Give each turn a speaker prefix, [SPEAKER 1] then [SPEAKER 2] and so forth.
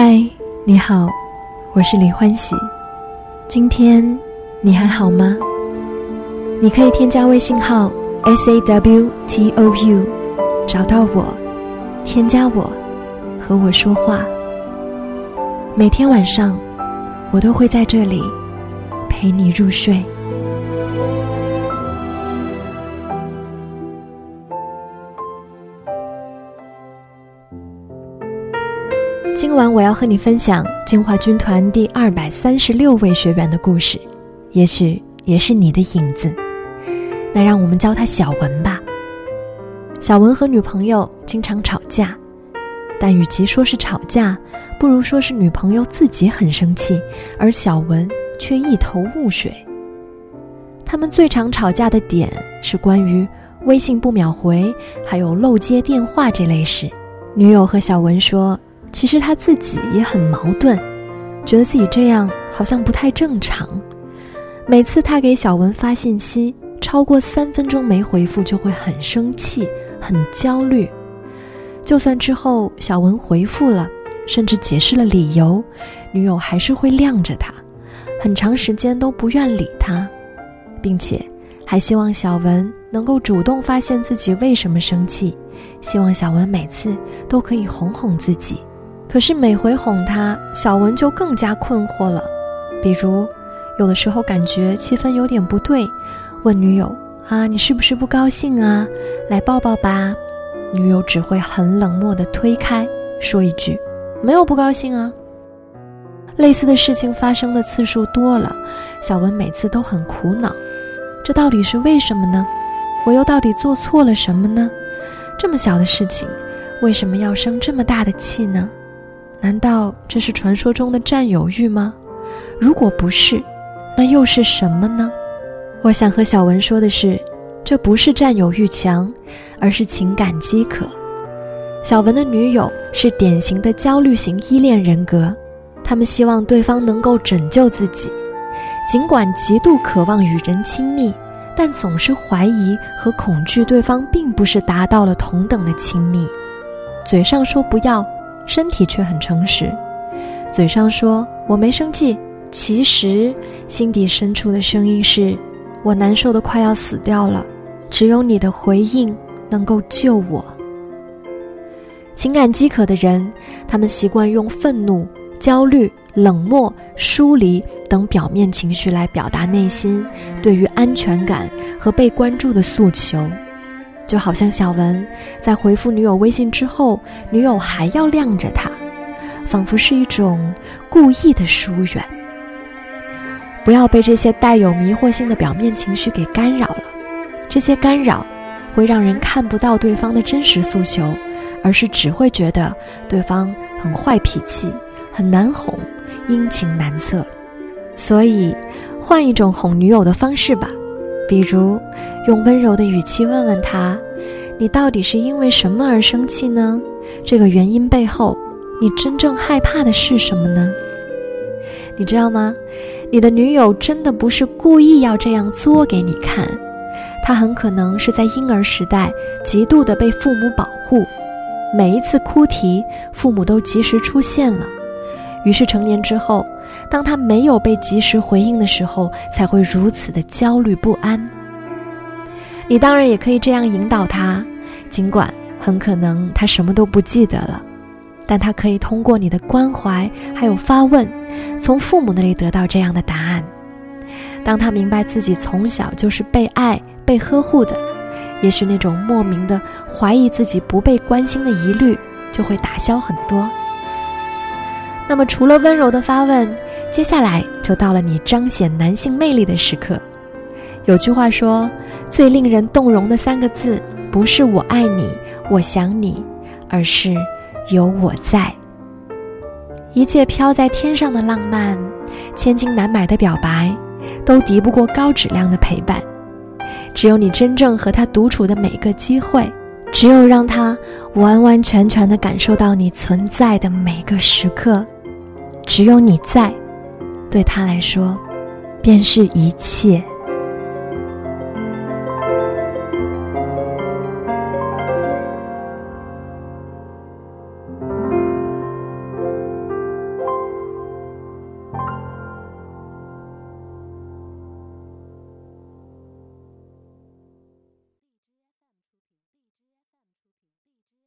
[SPEAKER 1] 嗨，你好，我是李欢喜。今天你还好吗？你可以添加微信号 s a w t o u，找到我，添加我，和我说话。每天晚上，我都会在这里陪你入睡。今晚我要和你分享金华军团第二百三十六位学员的故事，也许也是你的影子。那让我们叫他小文吧。小文和女朋友经常吵架，但与其说是吵架，不如说是女朋友自己很生气，而小文却一头雾水。他们最常吵架的点是关于微信不秒回，还有漏接电话这类事。女友和小文说。其实他自己也很矛盾，觉得自己这样好像不太正常。每次他给小文发信息，超过三分钟没回复，就会很生气、很焦虑。就算之后小文回复了，甚至解释了理由，女友还是会晾着他，很长时间都不愿理他，并且还希望小文能够主动发现自己为什么生气，希望小文每次都可以哄哄自己。可是每回哄他，小文就更加困惑了。比如，有的时候感觉气氛有点不对，问女友：“啊，你是不是不高兴啊？来抱抱吧。”女友只会很冷漠地推开，说一句：“没有不高兴啊。”类似的事情发生的次数多了，小文每次都很苦恼，这到底是为什么呢？我又到底做错了什么呢？这么小的事情，为什么要生这么大的气呢？难道这是传说中的占有欲吗？如果不是，那又是什么呢？我想和小文说的是，这不是占有欲强，而是情感饥渴。小文的女友是典型的焦虑型依恋人格，他们希望对方能够拯救自己，尽管极度渴望与人亲密，但总是怀疑和恐惧对方并不是达到了同等的亲密，嘴上说不要。身体却很诚实，嘴上说我没生气，其实心底深处的声音是：我难受的快要死掉了，只有你的回应能够救我。情感饥渴的人，他们习惯用愤怒、焦虑、冷漠、疏离等表面情绪来表达内心对于安全感和被关注的诉求。就好像小文在回复女友微信之后，女友还要晾着他，仿佛是一种故意的疏远。不要被这些带有迷惑性的表面情绪给干扰了，这些干扰会让人看不到对方的真实诉求，而是只会觉得对方很坏脾气、很难哄、阴晴难测。所以，换一种哄女友的方式吧。比如，用温柔的语气问问他：“你到底是因为什么而生气呢？这个原因背后，你真正害怕的是什么呢？”你知道吗？你的女友真的不是故意要这样作给你看，她很可能是在婴儿时代极度的被父母保护，每一次哭啼，父母都及时出现了，于是成年之后。当他没有被及时回应的时候，才会如此的焦虑不安。你当然也可以这样引导他，尽管很可能他什么都不记得了，但他可以通过你的关怀还有发问，从父母那里得到这样的答案。当他明白自己从小就是被爱、被呵护的，也许那种莫名的怀疑自己不被关心的疑虑就会打消很多。那么，除了温柔的发问，接下来就到了你彰显男性魅力的时刻。有句话说，最令人动容的三个字，不是“我爱你”“我想你”，而是“有我在”。一切飘在天上的浪漫，千金难买的表白，都敌不过高质量的陪伴。只有你真正和他独处的每个机会，只有让他完完全全的感受到你存在的每个时刻。只有你在，对他来说，便是一切。